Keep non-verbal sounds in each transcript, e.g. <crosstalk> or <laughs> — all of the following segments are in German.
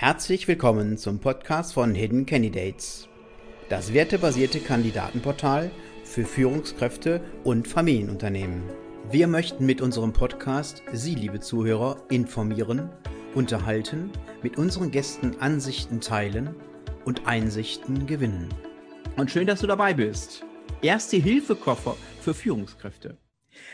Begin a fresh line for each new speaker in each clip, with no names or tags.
Herzlich willkommen zum Podcast von Hidden Candidates, das wertebasierte Kandidatenportal für Führungskräfte und Familienunternehmen. Wir möchten mit unserem Podcast Sie, liebe Zuhörer, informieren, unterhalten, mit unseren Gästen Ansichten teilen und Einsichten gewinnen. Und schön, dass du dabei bist. Erste Hilfekoffer für Führungskräfte.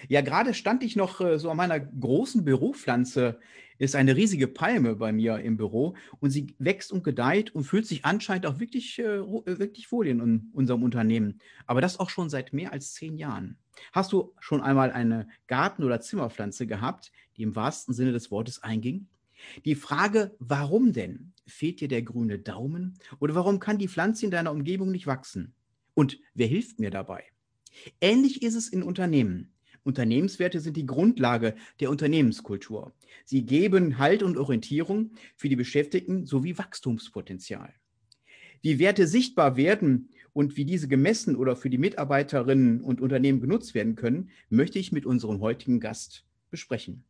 Ja, gerade stand ich noch äh, so an meiner großen Büropflanze ist eine riesige Palme bei mir im Büro und sie wächst und gedeiht und fühlt sich anscheinend auch wirklich, äh, äh, wirklich wohl in unserem Unternehmen. Aber das auch schon seit mehr als zehn Jahren. Hast du schon einmal eine Garten- oder Zimmerpflanze gehabt, die im wahrsten Sinne des Wortes einging? Die Frage, warum denn? Fehlt dir der grüne Daumen? Oder warum kann die Pflanze in deiner Umgebung nicht wachsen? Und wer hilft mir dabei? Ähnlich ist es in Unternehmen. Unternehmenswerte sind die Grundlage der Unternehmenskultur. Sie geben Halt und Orientierung für die Beschäftigten sowie Wachstumspotenzial. Wie Werte sichtbar werden und wie diese gemessen oder für die Mitarbeiterinnen und Unternehmen genutzt werden können, möchte ich mit unserem heutigen Gast besprechen.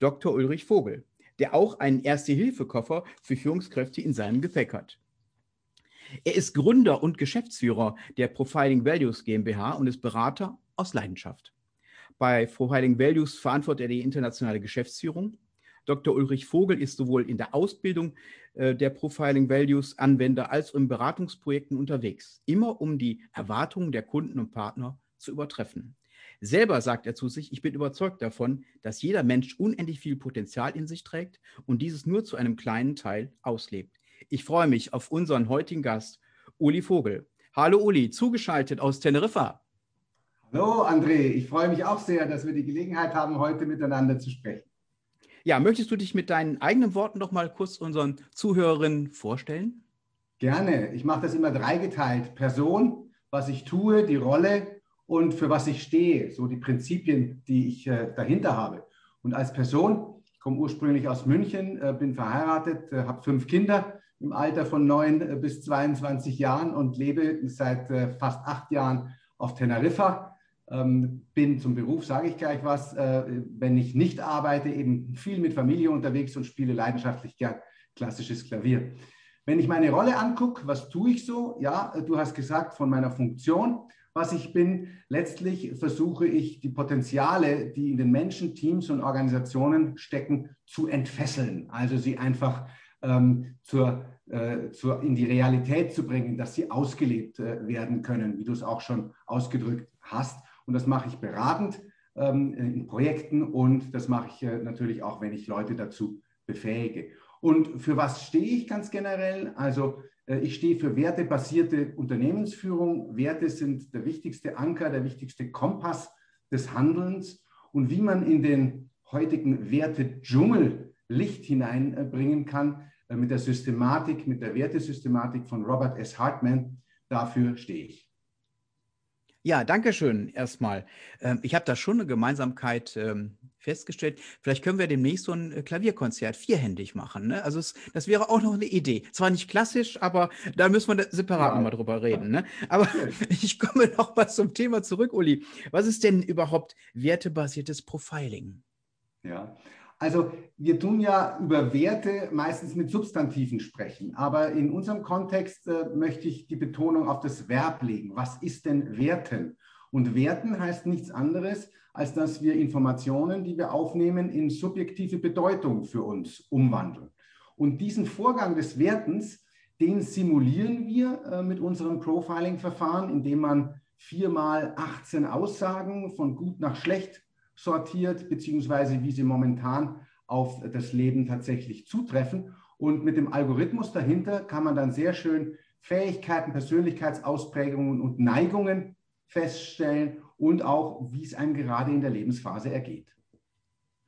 Dr. Ulrich Vogel, der auch einen Erste-Hilfe-Koffer für Führungskräfte in seinem Gepäck hat. Er ist Gründer und Geschäftsführer der Profiling Values GmbH und ist Berater aus Leidenschaft. Bei Profiling Values verantwortet er die internationale Geschäftsführung. Dr. Ulrich Vogel ist sowohl in der Ausbildung äh, der Profiling Values Anwender als auch in Beratungsprojekten unterwegs, immer um die Erwartungen der Kunden und Partner zu übertreffen. Selber sagt er zu sich, ich bin überzeugt davon, dass jeder Mensch unendlich viel Potenzial in sich trägt und dieses nur zu einem kleinen Teil auslebt. Ich freue mich auf unseren heutigen Gast, Uli Vogel. Hallo Uli, zugeschaltet aus Teneriffa.
Hallo André, ich freue mich auch sehr, dass wir die Gelegenheit haben, heute miteinander zu sprechen.
Ja, möchtest du dich mit deinen eigenen Worten noch mal kurz unseren Zuhörerinnen vorstellen?
Gerne. Ich mache das immer dreigeteilt. Person, was ich tue, die Rolle und für was ich stehe, so die Prinzipien, die ich äh, dahinter habe. Und als Person, ich komme ursprünglich aus München, äh, bin verheiratet, äh, habe fünf Kinder im Alter von neun äh, bis 22 Jahren und lebe seit äh, fast acht Jahren auf Teneriffa bin zum Beruf, sage ich gleich was, äh, wenn ich nicht arbeite, eben viel mit Familie unterwegs und spiele leidenschaftlich gern klassisches Klavier. Wenn ich meine Rolle angucke, was tue ich so? Ja, du hast gesagt, von meiner Funktion, was ich bin, letztlich versuche ich die Potenziale, die in den Menschen, Teams und Organisationen stecken, zu entfesseln. Also sie einfach ähm, zur, äh, zur, in die Realität zu bringen, dass sie ausgelebt äh, werden können, wie du es auch schon ausgedrückt hast. Und das mache ich beratend ähm, in Projekten und das mache ich äh, natürlich auch, wenn ich Leute dazu befähige. Und für was stehe ich ganz generell? Also äh, ich stehe für wertebasierte Unternehmensführung. Werte sind der wichtigste Anker, der wichtigste Kompass des Handelns. Und wie man in den heutigen Werte-Dschungel Licht hineinbringen kann, äh, mit der Systematik, mit der Wertesystematik von Robert S. Hartman, dafür stehe ich.
Ja, danke schön erstmal. Ähm, ich habe da schon eine Gemeinsamkeit ähm, festgestellt. Vielleicht können wir demnächst so ein äh, Klavierkonzert vierhändig machen. Ne? Also es, das wäre auch noch eine Idee. Zwar nicht klassisch, aber da müssen wir separat ja. nochmal drüber reden. Ne? Aber <laughs> ich komme noch mal zum Thema zurück, Uli. Was ist denn überhaupt wertebasiertes Profiling?
Ja, also wir tun ja über Werte meistens mit Substantiven sprechen, aber in unserem Kontext äh, möchte ich die Betonung auf das Verb legen. Was ist denn Werten? Und Werten heißt nichts anderes, als dass wir Informationen, die wir aufnehmen, in subjektive Bedeutung für uns umwandeln. Und diesen Vorgang des Wertens, den simulieren wir äh, mit unserem Profiling-Verfahren, indem man viermal 18 Aussagen von gut nach schlecht sortiert, beziehungsweise wie sie momentan auf das Leben tatsächlich zutreffen. Und mit dem Algorithmus dahinter kann man dann sehr schön Fähigkeiten, Persönlichkeitsausprägungen und Neigungen feststellen und auch, wie es einem gerade in der Lebensphase ergeht.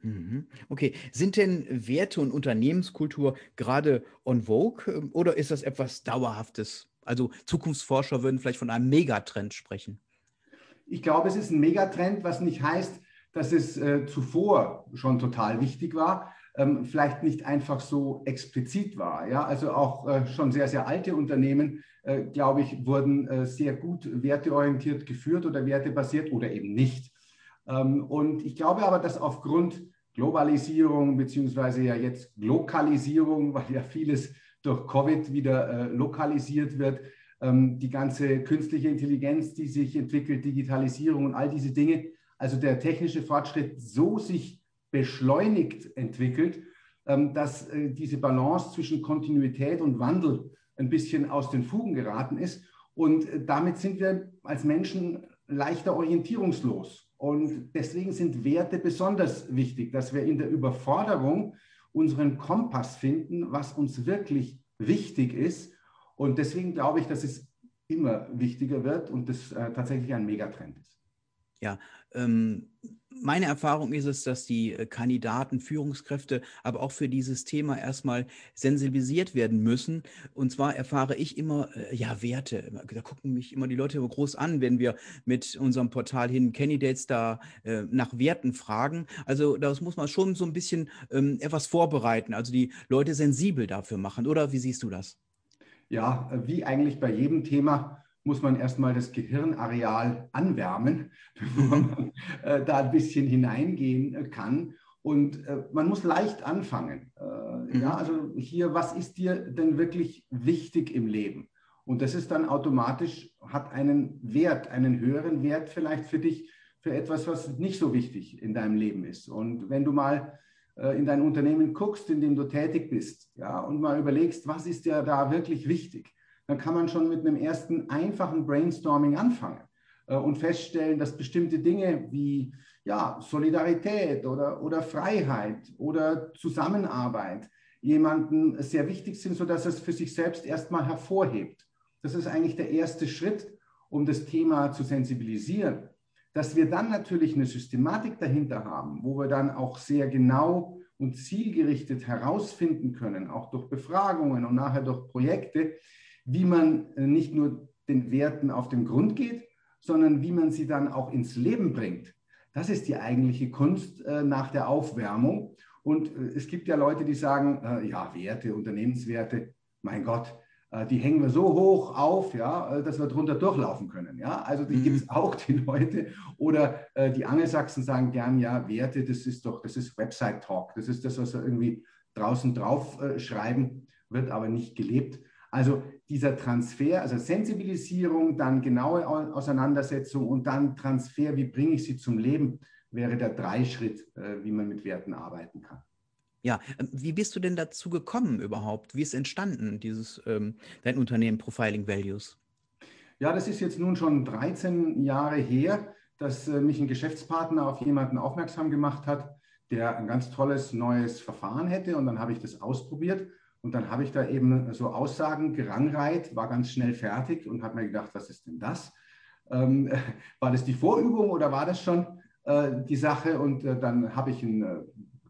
Mhm. Okay, sind denn Werte und Unternehmenskultur gerade on vogue ähm, oder ist das etwas Dauerhaftes? Also Zukunftsforscher würden vielleicht von einem Megatrend sprechen.
Ich glaube, es ist ein Megatrend, was nicht heißt, dass es äh, zuvor schon total wichtig war, ähm, vielleicht nicht einfach so explizit war. Ja? Also auch äh, schon sehr, sehr alte Unternehmen, äh, glaube ich, wurden äh, sehr gut werteorientiert geführt oder wertebasiert oder eben nicht. Ähm, und ich glaube aber, dass aufgrund Globalisierung beziehungsweise ja jetzt Lokalisierung, weil ja vieles durch Covid wieder äh, lokalisiert wird, ähm, die ganze künstliche Intelligenz, die sich entwickelt, Digitalisierung und all diese Dinge. Also der technische Fortschritt so sich beschleunigt entwickelt, ähm, dass äh, diese Balance zwischen Kontinuität und Wandel ein bisschen aus den Fugen geraten ist. Und äh, damit sind wir als Menschen leichter orientierungslos. Und deswegen sind Werte besonders wichtig, dass wir in der Überforderung unseren Kompass finden, was uns wirklich wichtig ist. Und deswegen glaube ich, dass es immer wichtiger wird und das äh, tatsächlich ein Megatrend ist.
Ja, ähm, meine Erfahrung ist es, dass die äh, Kandidaten, Führungskräfte, aber auch für dieses Thema erstmal sensibilisiert werden müssen. Und zwar erfahre ich immer, äh, ja, Werte. Da gucken mich immer die Leute groß an, wenn wir mit unserem Portal hin Candidates da äh, nach Werten fragen. Also das muss man schon so ein bisschen ähm, etwas vorbereiten, also die Leute sensibel dafür machen. Oder wie siehst du das?
Ja, wie eigentlich bei jedem Thema muss man erstmal das Gehirnareal anwärmen, <laughs> bevor man äh, da ein bisschen hineingehen äh, kann. Und äh, man muss leicht anfangen. Äh, mhm. Ja, also hier, was ist dir denn wirklich wichtig im Leben? Und das ist dann automatisch, hat einen Wert, einen höheren Wert vielleicht für dich, für etwas, was nicht so wichtig in deinem Leben ist. Und wenn du mal äh, in dein Unternehmen guckst, in dem du tätig bist, ja, und mal überlegst, was ist dir da wirklich wichtig, dann kann man schon mit einem ersten einfachen Brainstorming anfangen äh, und feststellen, dass bestimmte Dinge wie ja, Solidarität oder, oder Freiheit oder Zusammenarbeit jemanden sehr wichtig sind, sodass es für sich selbst erstmal hervorhebt. Das ist eigentlich der erste Schritt, um das Thema zu sensibilisieren. Dass wir dann natürlich eine Systematik dahinter haben, wo wir dann auch sehr genau und zielgerichtet herausfinden können, auch durch Befragungen und nachher durch Projekte, wie man äh, nicht nur den Werten auf den Grund geht, sondern wie man sie dann auch ins Leben bringt. Das ist die eigentliche Kunst äh, nach der Aufwärmung. Und äh, es gibt ja Leute, die sagen, ja, Werte, Unternehmenswerte, mein Gott, die hängen wir so hoch auf, ja, dass wir drunter durchlaufen können. Ja? Also die mhm. gibt es <laughs> auch, die Leute. Oder die Angelsachsen sagen gern, ja, Werte, das ist doch, das ist Website-Talk. Das ist das, was wir irgendwie draußen drauf schreiben, wird aber nicht gelebt. Also dieser Transfer, also Sensibilisierung, dann genaue Auseinandersetzung und dann Transfer, wie bringe ich sie zum Leben, wäre der Dreischritt, äh, wie man mit Werten arbeiten kann.
Ja, ähm, wie bist du denn dazu gekommen überhaupt? Wie ist entstanden, dieses ähm, dein Unternehmen Profiling Values?
Ja, das ist jetzt nun schon 13 Jahre her, dass äh, mich ein Geschäftspartner auf jemanden aufmerksam gemacht hat, der ein ganz tolles neues Verfahren hätte. Und dann habe ich das ausprobiert und dann habe ich da eben so Aussagen gerangreiht, war ganz schnell fertig und habe mir gedacht, was ist denn das? Ähm, <laughs> war das die Vorübung oder war das schon äh, die Sache? Und äh, dann habe ich einen äh,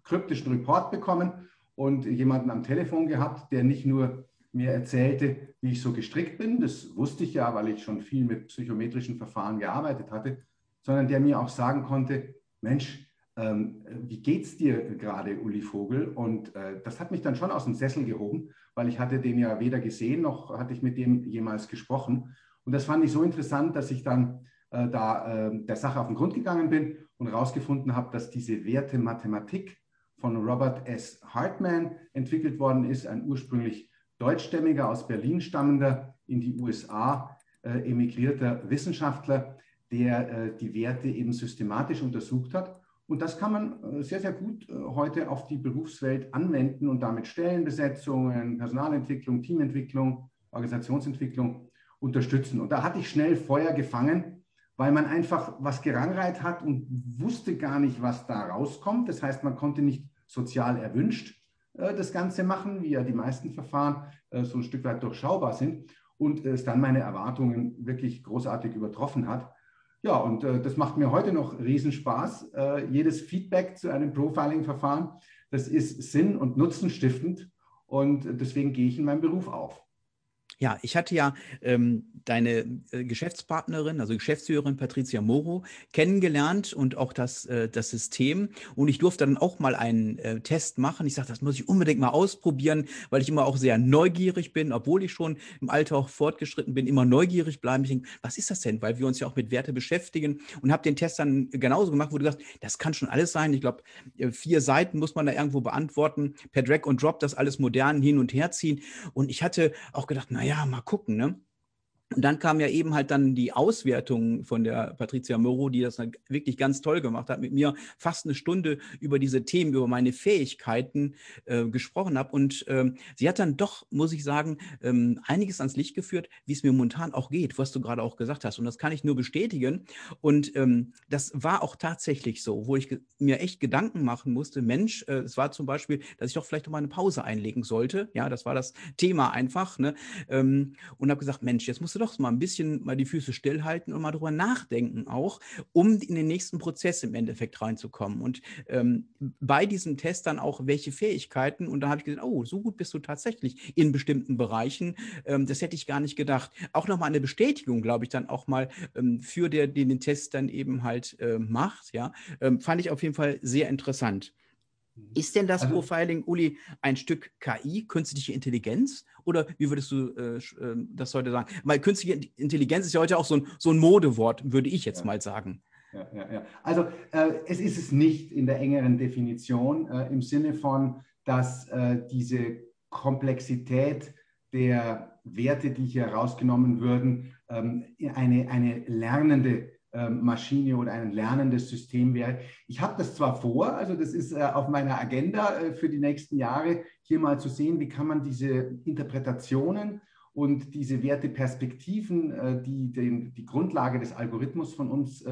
kryptischen Report bekommen und jemanden am Telefon gehabt, der nicht nur mir erzählte, wie ich so gestrickt bin, das wusste ich ja, weil ich schon viel mit psychometrischen Verfahren gearbeitet hatte, sondern der mir auch sagen konnte, Mensch, ähm, wie geht's dir gerade, Uli Vogel? Und äh, das hat mich dann schon aus dem Sessel gehoben, weil ich hatte den ja weder gesehen, noch hatte ich mit dem jemals gesprochen. Und das fand ich so interessant, dass ich dann äh, da äh, der Sache auf den Grund gegangen bin und herausgefunden habe, dass diese Werte Mathematik von Robert S. Hartman entwickelt worden ist, ein ursprünglich deutschstämmiger, aus Berlin stammender, in die USA äh, emigrierter Wissenschaftler, der äh, die Werte eben systematisch untersucht hat und das kann man äh, sehr, sehr gut äh, heute auf die Berufswelt anwenden und damit Stellenbesetzungen, Personalentwicklung, Teamentwicklung, Organisationsentwicklung unterstützen. Und da hatte ich schnell Feuer gefangen, weil man einfach was gerangreiht hat und wusste gar nicht, was da rauskommt. Das heißt, man konnte nicht sozial erwünscht äh, das Ganze machen, wie ja die meisten Verfahren so ein Stück weit durchschaubar sind. Und es dann meine Erwartungen wirklich großartig übertroffen hat. Ja, und äh, das macht mir heute noch Riesenspaß. Äh, jedes Feedback zu einem Profiling-Verfahren, das ist sinn- und nutzenstiftend und deswegen gehe ich in meinem Beruf auf.
Ja, ich hatte ja ähm, deine äh, Geschäftspartnerin, also Geschäftsführerin Patricia Moro, kennengelernt und auch das, äh, das System. Und ich durfte dann auch mal einen äh, Test machen. Ich sagte, das muss ich unbedingt mal ausprobieren, weil ich immer auch sehr neugierig bin, obwohl ich schon im Alter auch fortgeschritten bin, immer neugierig bleiben. Ich denke, was ist das denn? Weil wir uns ja auch mit Werte beschäftigen und habe den Test dann genauso gemacht, wo du sagst, das kann schon alles sein. Ich glaube, äh, vier Seiten muss man da irgendwo beantworten, per Drag und Drop das alles modern hin und her ziehen. Und ich hatte auch gedacht, naja, mal gucken, ne? Und dann kam ja eben halt dann die Auswertung von der Patricia Moro, die das wirklich ganz toll gemacht hat, mit mir fast eine Stunde über diese Themen, über meine Fähigkeiten äh, gesprochen habe. Und ähm, sie hat dann doch, muss ich sagen, ähm, einiges ans Licht geführt, wie es mir momentan auch geht, was du gerade auch gesagt hast. Und das kann ich nur bestätigen. Und ähm, das war auch tatsächlich so, wo ich mir echt Gedanken machen musste, Mensch, äh, es war zum Beispiel, dass ich doch vielleicht noch mal eine Pause einlegen sollte. Ja, das war das Thema einfach. Ne? Ähm, und habe gesagt, Mensch, jetzt musst du doch mal ein bisschen mal die Füße stillhalten und mal drüber nachdenken auch, um in den nächsten Prozess im Endeffekt reinzukommen. Und ähm, bei diesem Test dann auch, welche Fähigkeiten, und da habe ich gesagt, oh, so gut bist du tatsächlich in bestimmten Bereichen. Ähm, das hätte ich gar nicht gedacht. Auch nochmal eine Bestätigung, glaube ich, dann auch mal ähm, für der, den den Test dann eben halt äh, macht. Ja, ähm, fand ich auf jeden Fall sehr interessant. Mhm. Ist denn das also, Profiling, Uli, ein Stück KI, künstliche Intelligenz? Oder wie würdest du äh, äh, das heute sagen? Weil künstliche Intelligenz ist ja heute auch so ein, so ein Modewort, würde ich jetzt ja. mal sagen.
Ja, ja, ja. Also äh, es ist es nicht in der engeren Definition äh, im Sinne von, dass äh, diese Komplexität der Werte, die hier herausgenommen würden, ähm, eine, eine lernende ähm, Maschine oder ein lernendes System wäre. Ich habe das zwar vor, also das ist äh, auf meiner Agenda äh, für die nächsten Jahre, hier mal zu sehen, wie kann man diese Interpretationen und diese Werteperspektiven, äh, die den, die Grundlage des Algorithmus von uns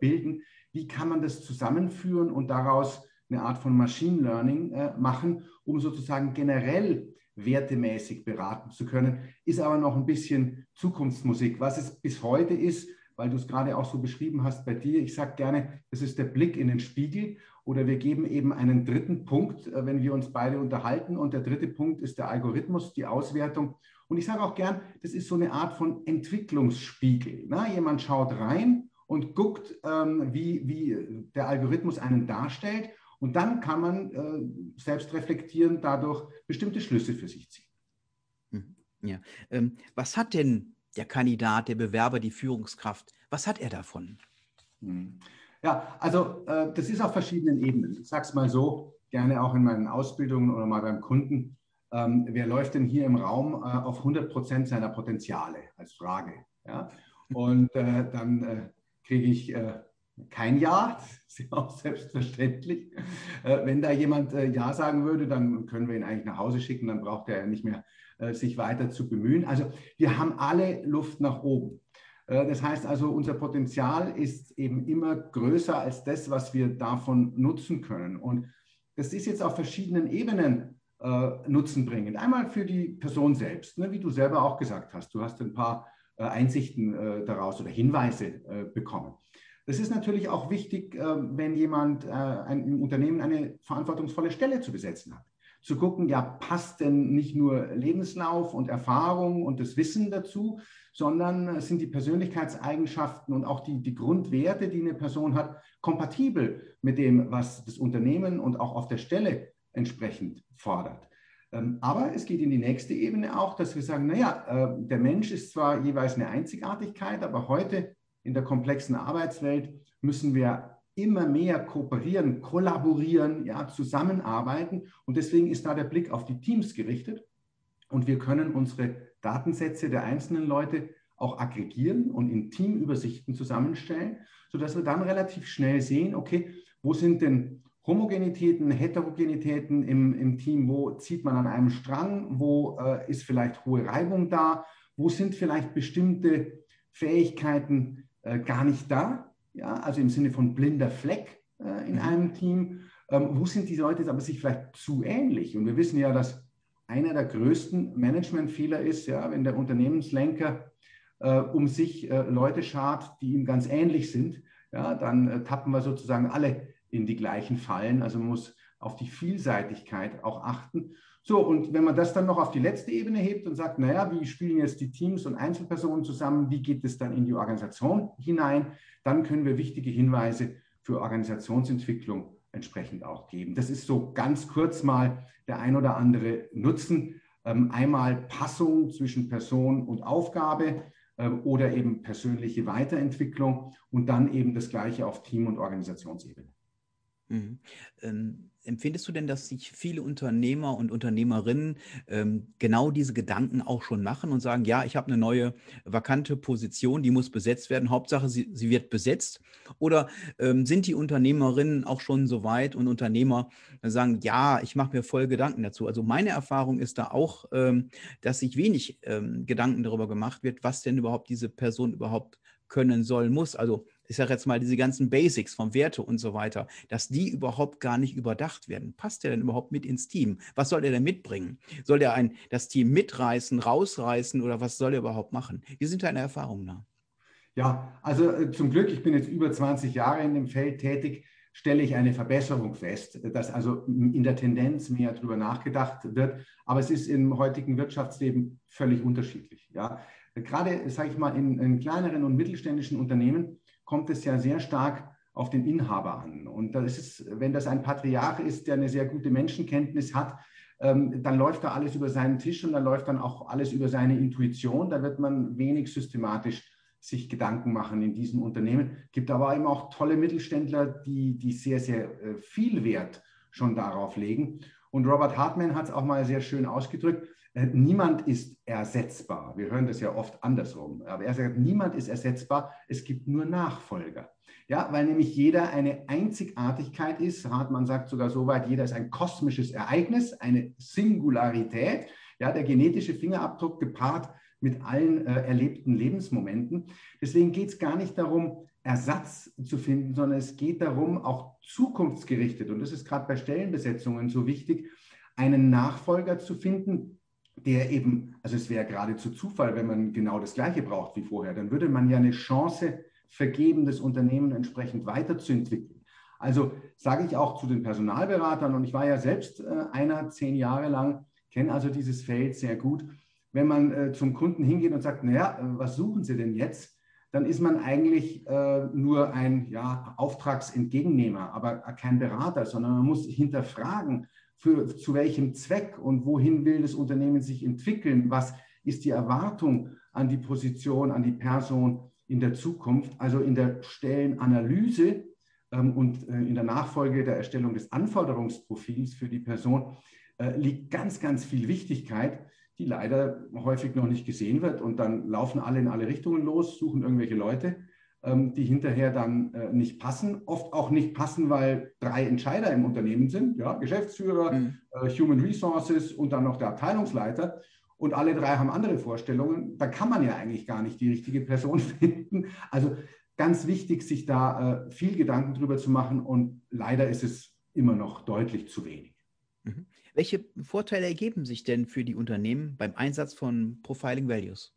bilden, wie kann man das zusammenführen und daraus eine Art von Machine Learning machen, um sozusagen generell wertemäßig beraten zu können, ist aber noch ein bisschen Zukunftsmusik. Was es bis heute ist, weil du es gerade auch so beschrieben hast bei dir. Ich sage gerne, das ist der Blick in den Spiegel oder wir geben eben einen dritten Punkt, äh, wenn wir uns beide unterhalten. Und der dritte Punkt ist der Algorithmus, die Auswertung. Und ich sage auch gern, das ist so eine Art von Entwicklungsspiegel. Na, jemand schaut rein und guckt, ähm, wie, wie der Algorithmus einen darstellt. Und dann kann man äh, selbst reflektieren, dadurch bestimmte Schlüsse für sich ziehen.
Hm, ja. Ähm, was hat denn der Kandidat, der Bewerber, die Führungskraft? Was hat er davon?
Hm. Ja, also äh, das ist auf verschiedenen Ebenen. Ich sage es mal so, gerne auch in meinen Ausbildungen oder mal beim Kunden. Ähm, wer läuft denn hier im Raum äh, auf 100 Prozent seiner Potenziale als Frage? Ja? Und äh, dann äh, kriege ich äh, kein Ja, <laughs> das ist ja auch selbstverständlich. Äh, wenn da jemand Ja sagen würde, dann können wir ihn eigentlich nach Hause schicken, dann braucht er nicht mehr sich weiter zu bemühen. Also wir haben alle Luft nach oben. Äh, das heißt also, unser Potenzial ist eben immer größer als das, was wir davon nutzen können. Und das ist jetzt auf verschiedenen Ebenen äh, nutzenbringend. Einmal für die Person selbst, ne, wie du selber auch gesagt hast. Du hast ein paar Einsichten daraus oder Hinweise bekommen. Das ist natürlich auch wichtig, wenn jemand ein, im Unternehmen eine verantwortungsvolle Stelle zu besetzen hat zu gucken, ja, passt denn nicht nur Lebenslauf und Erfahrung und das Wissen dazu, sondern sind die Persönlichkeitseigenschaften und auch die, die Grundwerte, die eine Person hat, kompatibel mit dem, was das Unternehmen und auch auf der Stelle entsprechend fordert. Ähm, aber es geht in die nächste Ebene auch, dass wir sagen, naja, äh, der Mensch ist zwar jeweils eine Einzigartigkeit, aber heute in der komplexen Arbeitswelt müssen wir immer mehr kooperieren, kollaborieren, ja, zusammenarbeiten. Und deswegen ist da der Blick auf die Teams gerichtet. Und wir können unsere Datensätze der einzelnen Leute auch aggregieren und in Teamübersichten zusammenstellen, sodass wir dann relativ schnell sehen, okay, wo sind denn Homogenitäten, Heterogenitäten im, im Team, wo zieht man an einem Strang, wo äh, ist vielleicht hohe Reibung da, wo sind vielleicht bestimmte Fähigkeiten äh, gar nicht da ja, also im Sinne von blinder Fleck äh, in mhm. einem Team. Ähm, wo sind die Leute aber sich vielleicht zu ähnlich? Und wir wissen ja, dass einer der größten Managementfehler ist, ja, wenn der Unternehmenslenker äh, um sich äh, Leute schart, die ihm ganz ähnlich sind, ja, dann äh, tappen wir sozusagen alle in die gleichen Fallen. Also man muss auf die Vielseitigkeit auch achten. So, und wenn man das dann noch auf die letzte Ebene hebt und sagt, naja, wie spielen jetzt die Teams und Einzelpersonen zusammen, wie geht es dann in die Organisation hinein, dann können wir wichtige Hinweise für Organisationsentwicklung entsprechend auch geben. Das ist so ganz kurz mal der ein oder andere Nutzen. Ähm, einmal Passung zwischen Person und Aufgabe ähm, oder eben persönliche Weiterentwicklung und dann eben das gleiche auf Team- und Organisationsebene.
Mhm. Ähm, empfindest du denn, dass sich viele Unternehmer und Unternehmerinnen ähm, genau diese Gedanken auch schon machen und sagen, ja, ich habe eine neue vakante Position, die muss besetzt werden, Hauptsache sie, sie wird besetzt? Oder ähm, sind die Unternehmerinnen auch schon so weit und Unternehmer sagen, ja, ich mache mir voll Gedanken dazu? Also meine Erfahrung ist da auch, ähm, dass sich wenig ähm, Gedanken darüber gemacht wird, was denn überhaupt diese Person überhaupt können soll, muss. Also ich sage jetzt mal, diese ganzen Basics von Werte und so weiter, dass die überhaupt gar nicht überdacht werden. Passt der denn überhaupt mit ins Team? Was soll der denn mitbringen? Soll der ein, das Team mitreißen, rausreißen oder was soll er überhaupt machen? Wie sind deine Erfahrungen da?
Ja, also äh, zum Glück, ich bin jetzt über 20 Jahre in dem Feld tätig, stelle ich eine Verbesserung fest, dass also in der Tendenz mehr darüber nachgedacht wird. Aber es ist im heutigen Wirtschaftsleben völlig unterschiedlich. Ja. Gerade, sage ich mal, in, in kleineren und mittelständischen Unternehmen kommt es ja sehr stark auf den Inhaber an. Und das ist, wenn das ein Patriarch ist, der eine sehr gute Menschenkenntnis hat, ähm, dann läuft da alles über seinen Tisch und dann läuft dann auch alles über seine Intuition. Da wird man wenig systematisch sich Gedanken machen in diesem Unternehmen. Gibt aber eben auch tolle Mittelständler, die, die sehr, sehr äh, viel Wert schon darauf legen. Und Robert Hartman hat es auch mal sehr schön ausgedrückt. Äh, niemand ist ersetzbar. Wir hören das ja oft andersrum. Aber er sagt, niemand ist ersetzbar. Es gibt nur Nachfolger. Ja, weil nämlich jeder eine Einzigartigkeit ist. Hartmann sagt sogar so weit, jeder ist ein kosmisches Ereignis, eine Singularität. Ja, der genetische Fingerabdruck gepaart mit allen äh, erlebten Lebensmomenten. Deswegen geht es gar nicht darum, Ersatz zu finden, sondern es geht darum, auch zukunftsgerichtet, und das ist gerade bei Stellenbesetzungen so wichtig, einen Nachfolger zu finden, der eben, also es wäre geradezu Zufall, wenn man genau das Gleiche braucht wie vorher, dann würde man ja eine Chance vergeben, das Unternehmen entsprechend weiterzuentwickeln. Also sage ich auch zu den Personalberatern, und ich war ja selbst äh, einer zehn Jahre lang, kenne also dieses Feld sehr gut. Wenn man äh, zum Kunden hingeht und sagt, naja, äh, was suchen Sie denn jetzt? Dann ist man eigentlich äh, nur ein ja, Auftragsentgegennehmer, aber kein Berater, sondern man muss hinterfragen, für, zu welchem Zweck und wohin will das Unternehmen sich entwickeln? Was ist die Erwartung an die Position, an die Person in der Zukunft? Also in der Stellenanalyse ähm, und äh, in der Nachfolge der Erstellung des Anforderungsprofils für die Person äh, liegt ganz, ganz viel Wichtigkeit, die leider häufig noch nicht gesehen wird. Und dann laufen alle in alle Richtungen los, suchen irgendwelche Leute ähm, die hinterher dann äh, nicht passen. Oft auch nicht passen, weil drei Entscheider im Unternehmen sind, ja, Geschäftsführer, mhm. Äh, Human Resources und dann noch der Abteilungsleiter. Und alle drei haben andere Vorstellungen. Da kann man ja eigentlich gar nicht die richtige Person <laughs> finden. Also ganz wichtig, sich da äh, viel Gedanken drüber zu machen. Und leider ist es immer noch deutlich zu wenig.
Mhm. Welche Vorteile ergeben sich denn für die Unternehmen beim Einsatz von Profiling Values?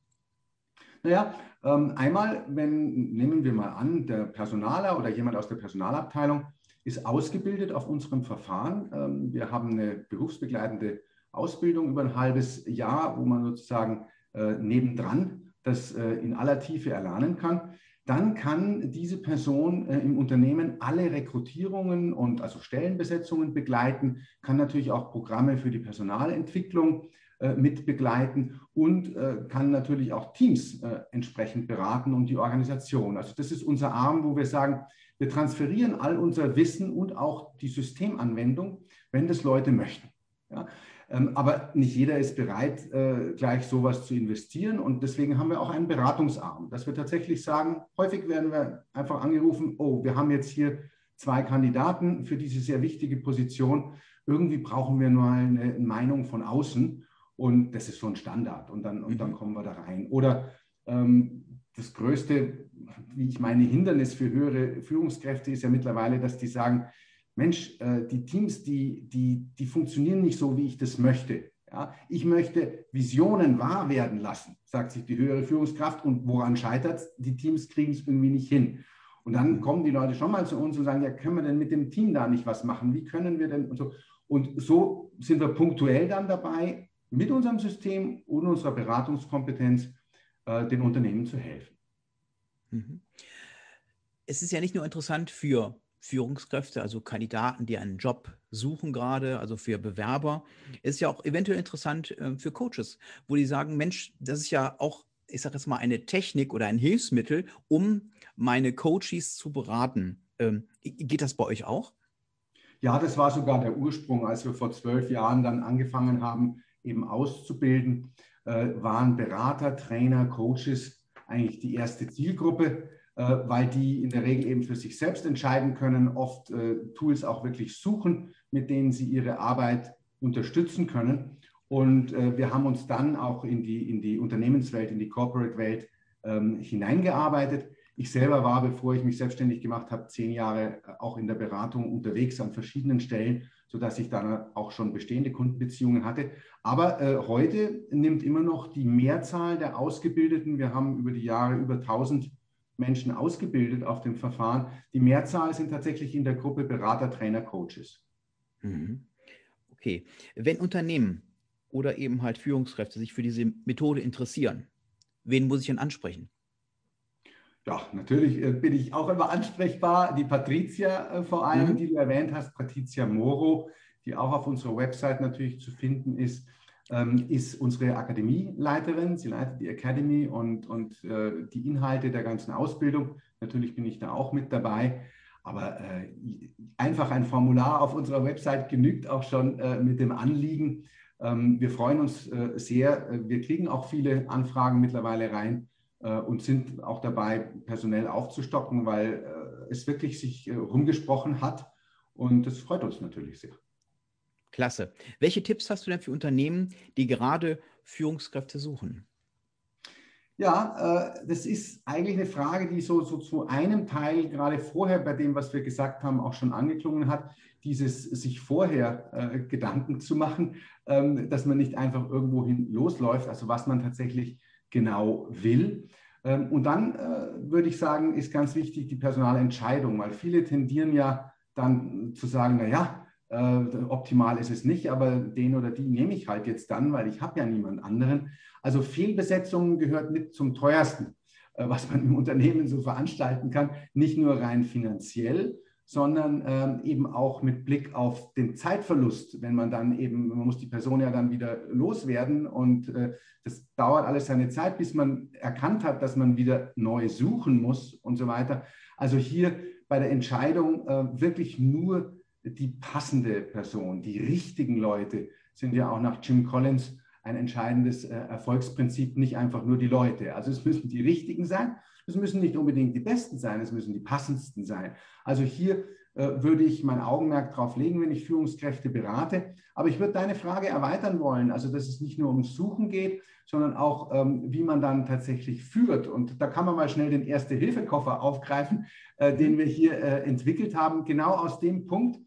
Naja, ähm, einmal, wenn, nehmen wir mal an, der Personaler oder jemand aus der Personalabteilung ist ausgebildet auf unserem Verfahren. Ähm, wir haben eine berufsbegleitende Ausbildung über ein halbes Jahr, wo man sozusagen äh, nebendran das äh, in aller Tiefe erlernen kann. Dann kann diese Person äh, im Unternehmen alle Rekrutierungen und also Stellenbesetzungen begleiten, kann natürlich auch Programme für die Personalentwicklung äh, mit begleiten und äh, kann natürlich auch Teams äh, entsprechend beraten und die Organisation. Also das ist unser Arm, wo wir sagen, wir transferieren all unser Wissen und auch die Systemanwendung, wenn das Leute möchten. Ja? Ähm, aber nicht jeder ist bereit, gleich sowas zu investieren. Und deswegen haben wir auch einen Beratungsarm, dass wir tatsächlich sagen, häufig werden wir einfach angerufen, oh, wir haben jetzt hier zwei Kandidaten für diese sehr wichtige Position. Irgendwie brauchen wir nur eine Meinung von außen. Und das ist so ein Standard und dann, und dann mhm. kommen wir da rein. Oder ähm, das größte, wie ich meine, Hindernis für höhere Führungskräfte ist ja mittlerweile, dass die sagen, Mensch, äh, die Teams, die, die, die funktionieren nicht so, wie ich das möchte. Ja, ich möchte Visionen wahr werden lassen, sagt sich die höhere Führungskraft. Und woran scheitert es? Die Teams kriegen es irgendwie nicht hin. Und dann kommen die Leute schon mal zu uns und sagen, ja, können wir denn mit dem Team da nicht was machen? Wie können wir denn und so? Und so sind wir punktuell dann dabei, mit unserem System und unserer Beratungskompetenz äh, den Unternehmen zu helfen.
Mhm. Es ist ja nicht nur interessant für Führungskräfte, also Kandidaten, die einen Job suchen gerade, also für Bewerber. Ist ja auch eventuell interessant äh, für Coaches, wo die sagen, Mensch, das ist ja auch, ich sage jetzt mal, eine Technik oder ein Hilfsmittel, um meine Coaches zu beraten. Ähm, geht das bei euch auch?
Ja, das war sogar der Ursprung, als wir vor zwölf Jahren dann angefangen haben, eben auszubilden, äh, waren Berater, Trainer, Coaches eigentlich die erste Zielgruppe weil die in der Regel eben für sich selbst entscheiden können, oft äh, Tools auch wirklich suchen, mit denen sie ihre Arbeit unterstützen können. Und äh, wir haben uns dann auch in die, in die Unternehmenswelt, in die Corporate-Welt ähm, hineingearbeitet. Ich selber war, bevor ich mich selbstständig gemacht habe, zehn Jahre auch in der Beratung unterwegs an verschiedenen Stellen, sodass ich dann auch schon bestehende Kundenbeziehungen hatte. Aber äh, heute nimmt immer noch die Mehrzahl der Ausgebildeten, wir haben über die Jahre über 1000 Menschen ausgebildet auf dem Verfahren. Die Mehrzahl sind tatsächlich in der Gruppe Berater, Trainer, Coaches.
Mhm. Okay. Wenn Unternehmen oder eben halt Führungskräfte sich für diese Methode interessieren, wen muss ich denn ansprechen?
Ja, natürlich äh, bin ich auch immer ansprechbar. Die Patricia äh, vor allem, mhm. die du erwähnt hast, Patricia Moro, die auch auf unserer Website natürlich zu finden ist ist unsere Akademieleiterin. Sie leitet die Academy und, und äh, die Inhalte der ganzen Ausbildung. Natürlich bin ich da auch mit dabei. Aber äh, einfach ein Formular auf unserer Website genügt auch schon äh, mit dem Anliegen. Ähm, wir freuen uns äh, sehr. Wir kriegen auch viele Anfragen mittlerweile rein äh, und sind auch dabei, personell aufzustocken, weil äh, es wirklich sich rumgesprochen hat. Und das freut uns natürlich sehr.
Klasse. Welche Tipps hast du denn für Unternehmen, die gerade Führungskräfte suchen?
Ja, äh, das ist eigentlich eine Frage, die so, so zu einem Teil gerade vorher bei dem, was wir gesagt haben, auch schon angeklungen hat, dieses sich vorher äh, Gedanken zu machen, ähm, dass man nicht einfach irgendwohin losläuft, also was man tatsächlich genau will. Ähm, und dann äh, würde ich sagen, ist ganz wichtig die Personalentscheidung, weil viele tendieren ja dann zu sagen, naja, äh, optimal ist es nicht, aber den oder die nehme ich halt jetzt dann, weil ich habe ja niemand anderen. Also Fehlbesetzung gehört mit zum teuersten, äh, was man im Unternehmen so veranstalten kann. Nicht nur rein finanziell, sondern ähm, eben auch mit Blick auf den Zeitverlust, wenn man dann eben, man muss die Person ja dann wieder loswerden und äh, das dauert alles seine Zeit, bis man erkannt hat, dass man wieder neu suchen muss und so weiter. Also hier bei der Entscheidung äh, wirklich nur die passende Person, die richtigen Leute sind ja auch nach Jim Collins ein entscheidendes äh, Erfolgsprinzip, nicht einfach nur die Leute. Also es müssen die richtigen sein, es müssen nicht unbedingt die besten sein, es müssen die passendsten sein. Also hier äh, würde ich mein Augenmerk drauf legen, wenn ich Führungskräfte berate. Aber ich würde deine Frage erweitern wollen, also dass es nicht nur ums Suchen geht, sondern auch, ähm, wie man dann tatsächlich führt. Und da kann man mal schnell den Erste-Hilfe-Koffer aufgreifen, äh, den wir hier entwickelt haben, genau aus dem Punkt,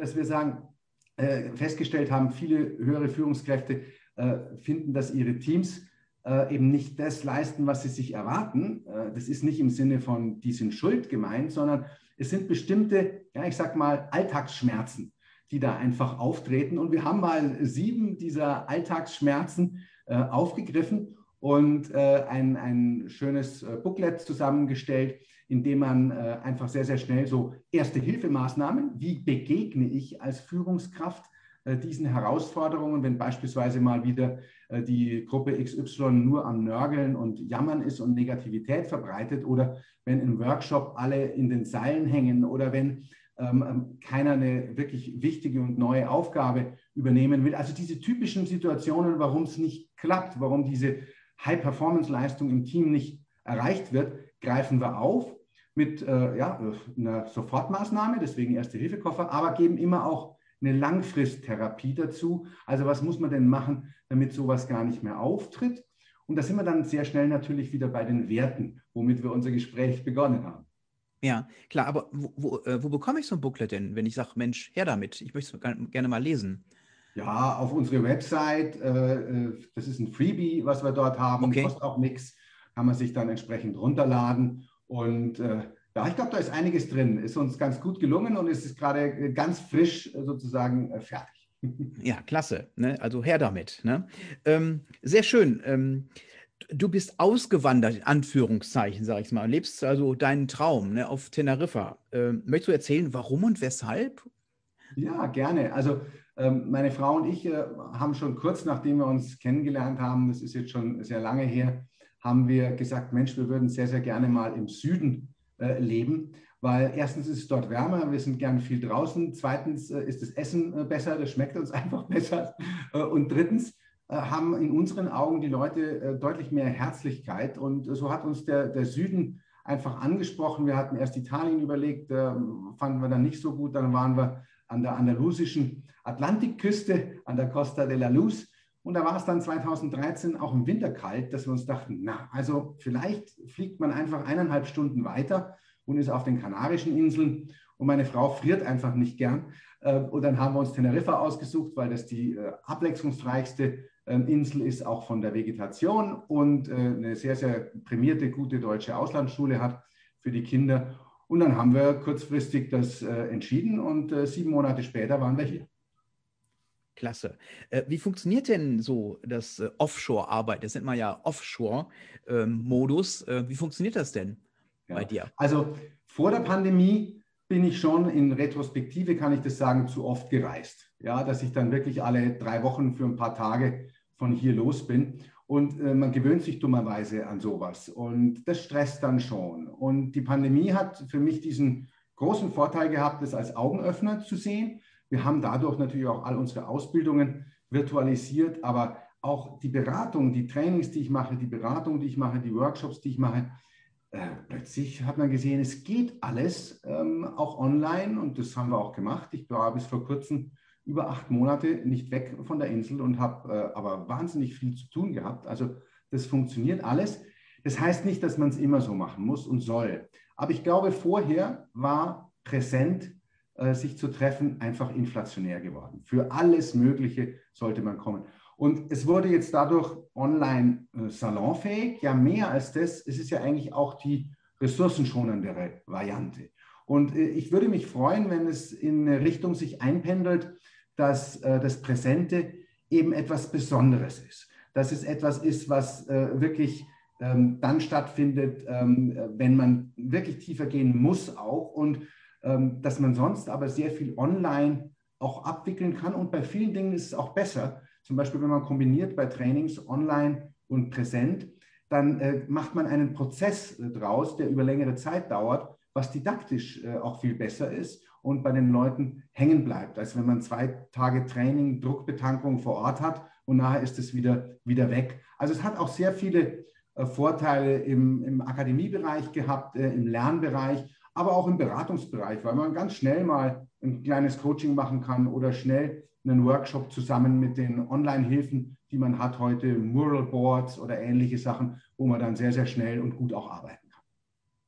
dass wir sagen, äh, festgestellt haben, viele höhere Führungskräfte äh, finden, dass ihre Teams äh, eben nicht das leisten, was sie sich erwarten. Äh, das ist nicht im Sinne von, die sind schuld gemeint, sondern es sind bestimmte, ja, ich sag mal, Alltagsschmerzen, die da einfach auftreten. Und wir haben mal sieben dieser Alltagsschmerzen äh, aufgegriffen und äh, ein, ein schönes Booklet zusammengestellt, indem man äh, einfach sehr, sehr schnell so erste Hilfemaßnahmen, wie begegne ich als Führungskraft äh, diesen Herausforderungen, wenn beispielsweise mal wieder äh, die Gruppe XY nur am Nörgeln und Jammern ist und Negativität verbreitet oder wenn im Workshop alle in den Seilen hängen oder wenn ähm, ähm keiner eine wirklich wichtige und neue Aufgabe übernehmen will. Also diese typischen Situationen, warum es nicht klappt, warum diese High-Performance-Leistung im Team nicht erreicht wird, greifen wir auf mit äh, ja, einer Sofortmaßnahme, deswegen Erste-Hilfe-Koffer, aber geben immer auch eine Langfristtherapie dazu. Also was muss man denn machen, damit sowas gar nicht mehr auftritt? Und da sind wir dann sehr schnell natürlich wieder bei den Werten, womit wir unser Gespräch begonnen haben.
Ja, klar, aber wo, wo, äh, wo bekomme ich so ein Booklet denn, wenn ich sage, Mensch, her damit, ich möchte es gerne mal lesen?
Ja, auf unsere Website, äh, äh, das ist ein Freebie, was wir dort haben, okay. kostet auch nichts, kann man sich dann entsprechend runterladen und äh, ja, ich glaube, da ist einiges drin. Ist uns ganz gut gelungen und es ist gerade ganz frisch sozusagen fertig. <laughs>
Ja, klasse. Ne? Also her damit. Ne? Ähm, sehr schön. Ähm, du bist ausgewandert, in Anführungszeichen, sage ich mal. Lebst also deinen Traum ne, auf Teneriffa. Ähm, möchtest du erzählen, warum und weshalb?
Ja, gerne. Also meine Frau und ich äh, haben schon kurz nachdem wir uns kennengelernt haben, das ist jetzt schon sehr lange her, haben wir gesagt, Mensch, wir würden sehr, sehr gerne mal im Süden äh, leben, weil erstens ist es dort wärmer, wir sind gern viel draußen, zweitens äh, ist das Essen besser, das schmeckt uns <laughs> einfach besser und drittens haben in unseren Augen die Leute deutlich mehr Herzlichkeit und so hat uns der, der Süden einfach angesprochen. Wir hatten erst Italien überlegt, fanden wir dann nicht so gut, dann waren wir an der andalusischen Atlantikküste, an der Costa de la Luz. Und da war es dann 2013 auch im Winter kalt, dass wir uns dachten, na, also vielleicht fliegt man einfach eineinhalb Stunden weiter und ist auf den Kanarischen Inseln. Und meine Frau friert einfach nicht gern. Äh, und dann haben wir uns Teneriffa ausgesucht, weil das die äh, abwechslungsreichste ähm, Insel ist, auch von der Vegetation und äh, eine sehr, sehr prämierte, gute deutsche Auslandsschule hat für die Kinder. Und dann haben wir kurzfristig das entschieden und sieben Monate später waren wir hier.
Klasse. Äh, wie funktioniert denn so das äh, Offshore-Arbeit? Das nennt man ja Offshore-Modus. Ähm, wie funktioniert das denn ja. bei dir?
Also vor der Pandemie bin ich schon in Retrospektive, kann ich das sagen, zu oft gereist. Ja, dass ich dann wirklich alle drei Wochen für ein paar Tage von hier los bin. Und äh, man gewöhnt sich dummerweise an sowas. Und das stresst dann schon. Und die Pandemie hat für mich diesen großen Vorteil gehabt, das als Augenöffner zu sehen. Wir haben dadurch natürlich auch all unsere Ausbildungen virtualisiert, aber auch die Beratung, die Trainings, die ich mache, die Beratung, die ich mache, die Workshops, die ich mache, äh, plötzlich hat man gesehen, es geht alles ähm, auch online und das haben wir auch gemacht. Ich war bis vor kurzem über acht Monate nicht weg von der Insel und habe äh, aber wahnsinnig viel zu tun gehabt. Also das funktioniert alles. Das heißt nicht, dass man es immer so machen muss und soll. Aber ich glaube, vorher war präsent, äh, sich zu treffen, einfach inflationär geworden. Für alles Mögliche sollte man kommen. Und es wurde jetzt dadurch online äh, salonfähig. Ja, mehr als das, es ist ja eigentlich auch die ressourcenschonendere Variante. Und äh, ich würde mich freuen, wenn es in eine Richtung sich einpendelt, dass das Präsente eben etwas Besonderes ist. Dass es etwas ist, was wirklich ähm, dann stattfindet, ähm, wenn man wirklich tiefer gehen muss auch und dass man sonst aber sehr viel online auch abwickeln kann. Und bei vielen Dingen ist es auch besser. Zum Beispiel, wenn man kombiniert bei Trainings online und präsent, dann äh, macht man einen Prozess äh, draus, der über längere Zeit dauert, was didaktisch äh, auch viel besser ist und bei den Leuten hängen bleibt, als wenn man zwei Tage Training, Druckbetankung vor Ort hat und nachher ist es wieder, wieder weg. Also es hat auch sehr viele Vorteile im, im Akademiebereich gehabt, im Lernbereich, aber auch im Beratungsbereich, weil man ganz schnell mal ein kleines Coaching machen kann oder schnell einen Workshop zusammen mit den Online-Hilfen, die man hat heute, Mural Boards oder ähnliche Sachen, wo man dann sehr, sehr schnell und gut auch arbeiten kann.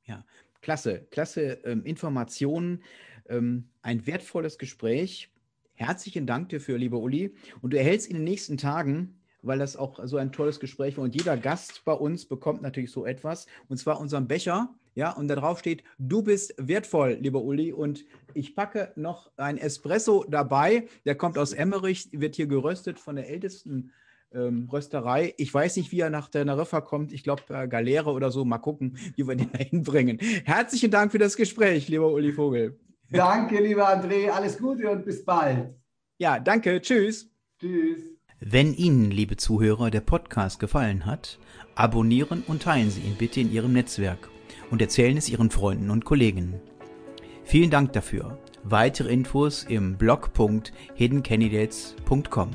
Ja, klasse, klasse ähm, Informationen. Ähm, ein wertvolles Gespräch. Herzlichen Dank dafür, lieber Uli. Und du erhältst in den nächsten Tagen, weil das auch so ein tolles Gespräch war und jeder Gast bei uns bekommt natürlich so etwas, und zwar unseren Becher. Ja, und da drauf steht, du bist wertvoll, lieber Uli. Und ich packe noch ein Espresso dabei. Der kommt aus Emmerich, wird hier geröstet von der ältesten ähm, Rösterei. Ich weiß nicht, wie er nach Teneriffa kommt. Ich glaube, äh, Galere oder so. Mal gucken, wie wir den <laughs> da hinbringen. Herzlichen Dank für das Gespräch, lieber Uli Vogel.
Danke, lieber André. Alles Gute und bis bald.
Ja, danke. Tschüss.
Tschüss.
Wenn Ihnen, liebe Zuhörer, der Podcast gefallen hat, abonnieren und teilen Sie ihn bitte in Ihrem Netzwerk und erzählen es Ihren Freunden und Kollegen. Vielen Dank dafür. Weitere Infos im blog.hiddencandidates.com.